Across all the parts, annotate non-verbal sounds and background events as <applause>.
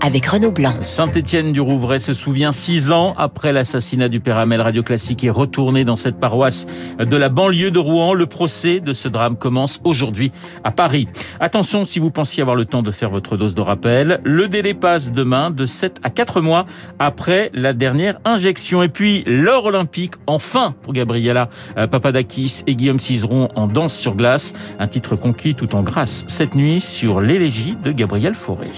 avec Renaud Blanc. Saint-Étienne du Rouvray se souvient six ans après l'assassinat du père Hamel. Radio Classique est retourné dans cette paroisse de la banlieue de Rouen. Le procès de ce drame commence aujourd'hui à Paris. Attention si vous pensiez avoir le temps de faire votre dose de rappel. Le délai passe demain de 7 à 4 mois après la dernière injection. Et puis l'or olympique, enfin pour Gabriela euh, Papadakis et Guillaume Cizeron en danse sur glace. Un titre conquis tout en grâce cette nuit sur l'élégie de Gabriel Fauré.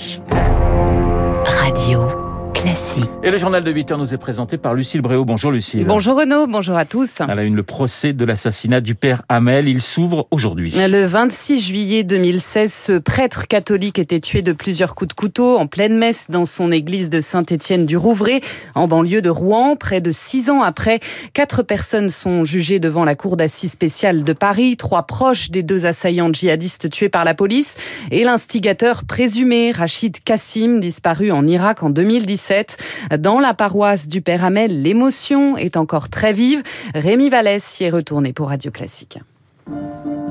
Radio Classique. Et le journal de 8 heures nous est présenté par Lucille Bréau. Bonjour Lucille. Bonjour Renaud, bonjour à tous. À la une, le procès de l'assassinat du père Hamel. Il s'ouvre aujourd'hui. Le 26 juillet 2016, ce prêtre catholique était tué de plusieurs coups de couteau en pleine messe dans son église de Saint-Étienne du Rouvray, en banlieue de Rouen. Près de six ans après, quatre personnes sont jugées devant la cour d'assises spéciale de Paris. Trois proches des deux assaillants djihadistes tués par la police et l'instigateur présumé, Rachid Kassim, disparu en Irak en 2017. Dans la paroisse du Père Hamel, l'émotion est encore très vive. Rémi Vallès y est retourné pour Radio Classique.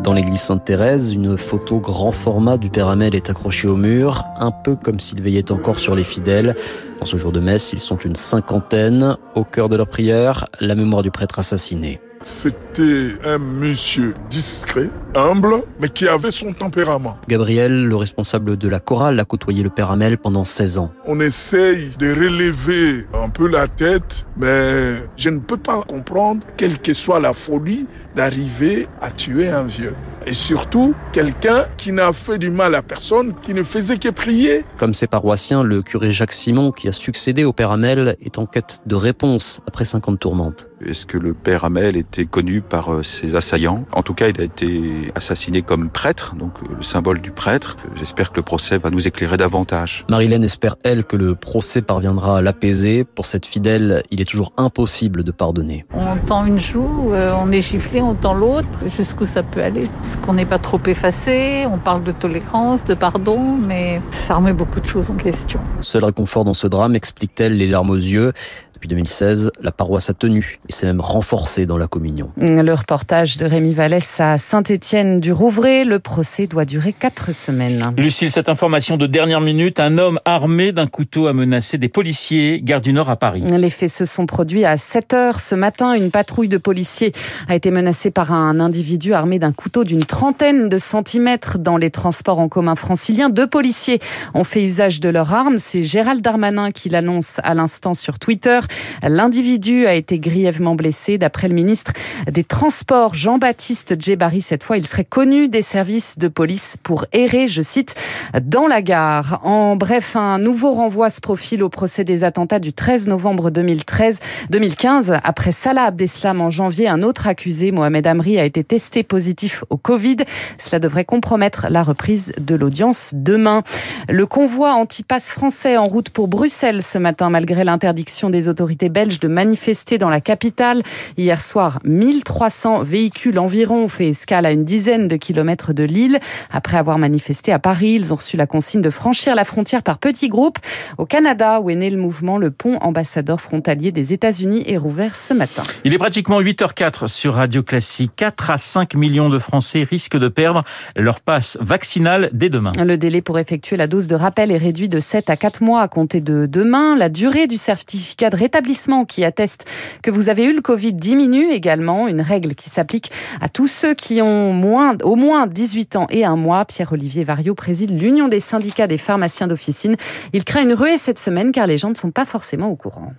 Dans l'église Sainte-Thérèse, une photo grand format du Père Hamel est accrochée au mur, un peu comme s'il veillait encore sur les fidèles. En ce jour de messe, ils sont une cinquantaine. Au cœur de leur prière, la mémoire du prêtre assassiné. C'était un monsieur discret, humble, mais qui avait son tempérament. Gabriel, le responsable de la chorale, a côtoyé le père Hamel pendant 16 ans. On essaye de relever un peu la tête, mais je ne peux pas comprendre, quelle que soit la folie, d'arriver à tuer un vieux. Et surtout, quelqu'un qui n'a fait du mal à personne, qui ne faisait que prier. Comme ses paroissiens, le curé Jacques Simon, qui a succédé au père Hamel, est en quête de réponse après 50 tourmentes. Est-ce que le père Hamel était connu par euh, ses assaillants? En tout cas, il a été assassiné comme prêtre, donc euh, le symbole du prêtre. J'espère que le procès va nous éclairer davantage. Marilène espère, elle, que le procès parviendra à l'apaiser. Pour cette fidèle, il est toujours impossible de pardonner. On tend une joue, euh, on est giflé, on tend l'autre. Jusqu'où ça peut aller Est-ce qu'on n'est pas trop effacé? On parle de tolérance, de pardon, mais ça remet beaucoup de choses en question. Seul réconfort dans ce drame, explique-t-elle, les larmes aux yeux. Depuis 2016, la paroisse a tenu et s'est même renforcée dans la communion. Le reportage de Rémi Vallès à Saint-Étienne du Rouvray. Le procès doit durer quatre semaines. Lucille, cette information de dernière minute, un homme armé d'un couteau a menacé des policiers, gare du Nord à Paris. Les faits se sont produits à 7 heures ce matin. Une patrouille de policiers a été menacée par un individu armé d'un couteau d'une trentaine de centimètres dans les transports en commun franciliens. Deux policiers ont fait usage de leurs armes. C'est Gérald Darmanin qui l'annonce à l'instant sur Twitter. L'individu a été grièvement blessé. D'après le ministre des Transports, Jean-Baptiste Djebari, cette fois, il serait connu des services de police pour errer, je cite, dans la gare. En bref, un nouveau renvoi se profile au procès des attentats du 13 novembre 2013, 2015. Après Salah Abdeslam en janvier, un autre accusé, Mohamed Amri, a été testé positif au Covid. Cela devrait compromettre la reprise de l'audience demain. Le convoi anti-pass français en route pour Bruxelles ce matin, malgré l'interdiction des autorités belges de manifester dans la capitale. Hier soir, 1300 véhicules environ ont fait escale à une dizaine de kilomètres de Lille. Après avoir manifesté à Paris, ils ont reçu la consigne de franchir la frontière par petits groupes. Au Canada, où est né le mouvement, le pont ambassadeur frontalier des États-Unis est rouvert ce matin. Il est pratiquement 8h04 sur Radio Classique. 4 à 5 millions de Français risquent de perdre leur passe vaccinale dès demain. Le délai pour effectuer la dose de rappel est réduit de 7 à 4 mois à compter de demain. La durée du certificat de rétablissement qui atteste que vous avez eu le Covid diminue également. Une règle qui s'applique à tous ceux qui ont moins, au moins 18 ans et un mois. Pierre-Olivier Vario préside l'Union des syndicats des pharmaciens d'officine. Il craint une ruée cette semaine car les gens ne sont pas forcément au courant.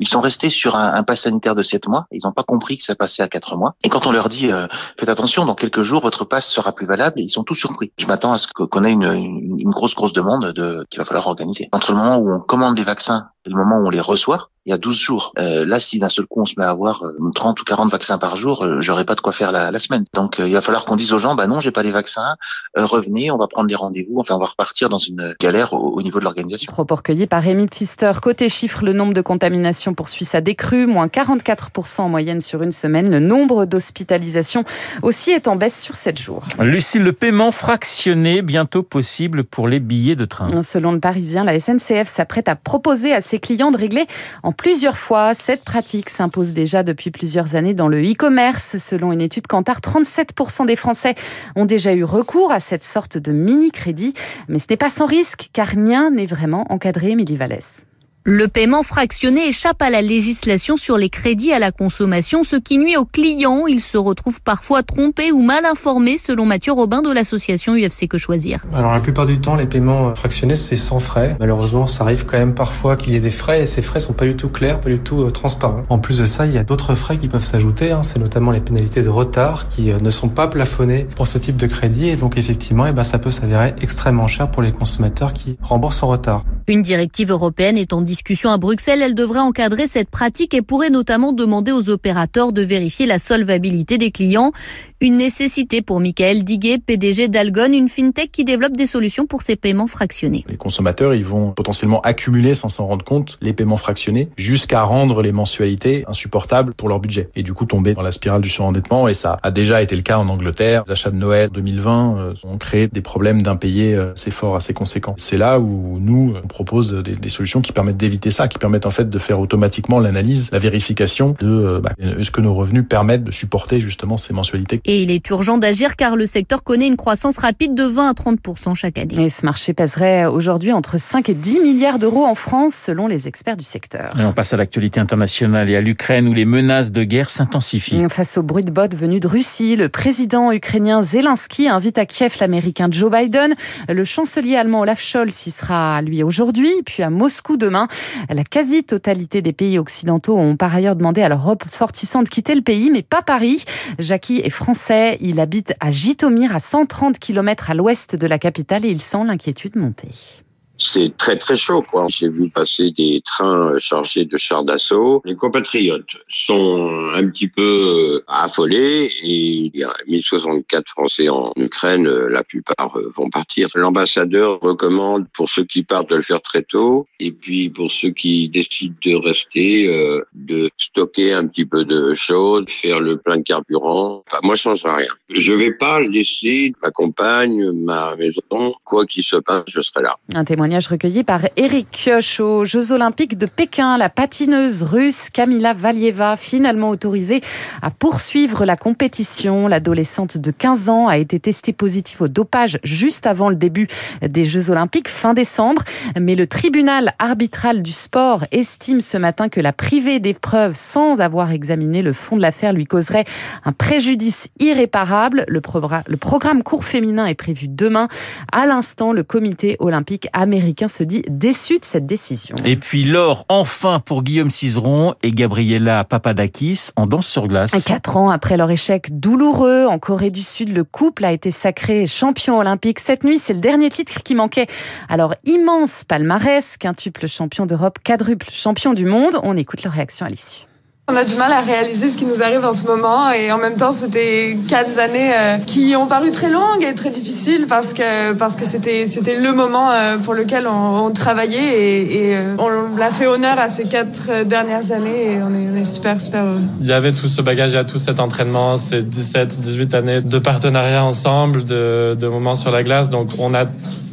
Ils sont restés sur un, un pass sanitaire de 7 mois. Ils n'ont pas compris que ça passait à 4 mois. Et quand on leur dit euh, faites attention, dans quelques jours votre passe sera plus valable, ils sont tous surpris. Je m'attends à ce qu'on ait une, grosse grosse demande de qu'il va falloir organiser. Entre le moment où on commande des vaccins et le moment où on les reçoit, il y a 12 jours. Euh, là, si d'un seul coup on se met à avoir 30 ou 40 vaccins par jour, j'aurais pas de quoi faire la, la semaine. Donc il va falloir qu'on dise aux gens, bah non, j'ai pas les vaccins, revenez, on va prendre les rendez-vous, enfin on va repartir dans une galère au, niveau de l'organisation. Propos recueillis par Rémi Pfister. Côté chiffres, le nombre de contaminations poursuit sa décrue, moins 44% en moyenne sur une semaine. Le nombre d'hospitalisations aussi est en baisse sur 7 jours. Lucille, le paiement fractionné bientôt possible pour les billets de train. Selon le Parisien, la SNCF s'apprête à proposer à ses clients de régler en plusieurs fois. Cette pratique s'impose déjà depuis plusieurs années dans le e-commerce. Selon une étude Kantar, 37% des Français ont déjà eu recours à cette sorte de mini-crédit. Mais ce n'est pas sans risque, car rien n'est vraiment encadré, Émilie Vallès. Le paiement fractionné échappe à la législation sur les crédits à la consommation, ce qui nuit aux clients. Ils se retrouvent parfois trompés ou mal informés, selon Mathieu Robin de l'association UFC Que Choisir. Alors la plupart du temps, les paiements fractionnés, c'est sans frais. Malheureusement, ça arrive quand même parfois qu'il y ait des frais et ces frais sont pas du tout clairs, pas du tout euh, transparents. En plus de ça, il y a d'autres frais qui peuvent s'ajouter. Hein. C'est notamment les pénalités de retard qui euh, ne sont pas plafonnées pour ce type de crédit et donc effectivement, eh ben, ça peut s'avérer extrêmement cher pour les consommateurs qui remboursent en retard. Une directive européenne est en discussion à Bruxelles. Elle devrait encadrer cette pratique et pourrait notamment demander aux opérateurs de vérifier la solvabilité des clients. Une nécessité pour Michael Diguet, PDG d'Algon, une fintech qui développe des solutions pour ces paiements fractionnés. Les consommateurs, ils vont potentiellement accumuler sans s'en rendre compte les paiements fractionnés jusqu'à rendre les mensualités insupportables pour leur budget et du coup tomber dans la spirale du surendettement et ça a déjà été le cas en Angleterre. Les achats de Noël 2020 euh, ont créé des problèmes d'impayés euh, assez forts, assez conséquents. C'est là où nous on propose des, des solutions qui permettent d'éviter ça, qui permettent en fait de faire automatiquement l'analyse, la vérification de euh, bah, ce que nos revenus permettent de supporter justement ces mensualités. Et il est urgent d'agir car le secteur connaît une croissance rapide de 20 à 30 chaque année. Et ce marché pèserait aujourd'hui entre 5 et 10 milliards d'euros en France selon les experts du secteur. Et on passe à l'actualité internationale et à l'Ukraine où les menaces de guerre s'intensifient. Face au bruit de bottes venu de Russie, le président ukrainien Zelensky invite à Kiev l'américain Joe Biden. Le chancelier allemand Olaf Scholz y sera lui aujourd'hui, puis à Moscou demain. La quasi-totalité des pays occidentaux ont par ailleurs demandé à leurs ressortissants de quitter le pays, mais pas Paris. Jackie est français, il habite à Jitomir, à 130 km à l'ouest de la capitale, et il sent l'inquiétude monter c'est très très chaud quoi. J'ai vu passer des trains chargés de chars d'assaut. Les compatriotes sont un petit peu euh, affolés et il y a 1064 Français en Ukraine, euh, la plupart euh, vont partir. L'ambassadeur recommande pour ceux qui partent de le faire très tôt et puis pour ceux qui décident de rester de stocker un petit peu de choses, faire le plein de carburant. Moi je change rien. Je vais pas laisser ma compagne, ma maison, quoi qu'il se passe, je serai là. Témoignage recueilli par Eric Kioch aux Jeux Olympiques de Pékin. La patineuse russe Kamila Valieva, finalement autorisée à poursuivre la compétition. L'adolescente de 15 ans a été testée positive au dopage juste avant le début des Jeux Olympiques fin décembre. Mais le tribunal arbitral du sport estime ce matin que la privée d'épreuves sans avoir examiné le fond de l'affaire lui causerait un préjudice irréparable. Le, programme court féminin est prévu demain. À l'instant, le comité olympique américain se dit déçu de cette décision. Et puis l'or, enfin pour Guillaume Cizeron et Gabriela Papadakis en danse sur glace. Quatre ans après leur échec douloureux en Corée du Sud, le couple a été sacré champion olympique. Cette nuit, c'est le dernier titre qui manquait. Alors immense palmarès, quintuple champion d'Europe, quadruple champion du monde. On écoute leur réaction à l'issue. On a du mal à réaliser ce qui nous arrive en ce moment et en même temps c'était quatre années euh, qui ont paru très longues et très difficiles parce que parce que c'était c'était le moment euh, pour lequel on, travaillait et, euh, on l'a fait honneur à ces quatre dernières années et on est, on est super super heureux. Il y avait tout ce bagage, il y a tout cet entraînement, ces 17, 18 années de partenariat ensemble, de, de moments sur la glace, donc on a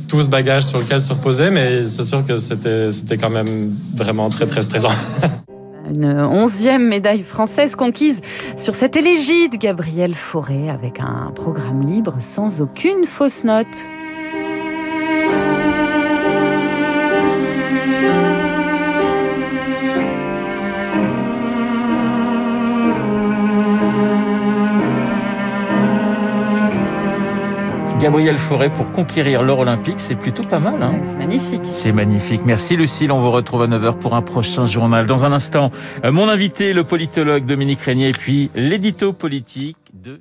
tout ce bagage sur lequel se reposer, mais c'est sûr que c'était c'était quand même vraiment très très stressant. <laughs> Une onzième médaille française conquise sur cette élégie de Gabriel Fauré avec un programme libre sans aucune fausse note. Gabriel Forêt pour conquérir l'or olympique, c'est plutôt pas mal. Hein c'est magnifique. C'est magnifique. Merci Lucille, on vous retrouve à 9h pour un prochain journal. Dans un instant, euh, mon invité, le politologue Dominique Régnier, et puis l'édito politique de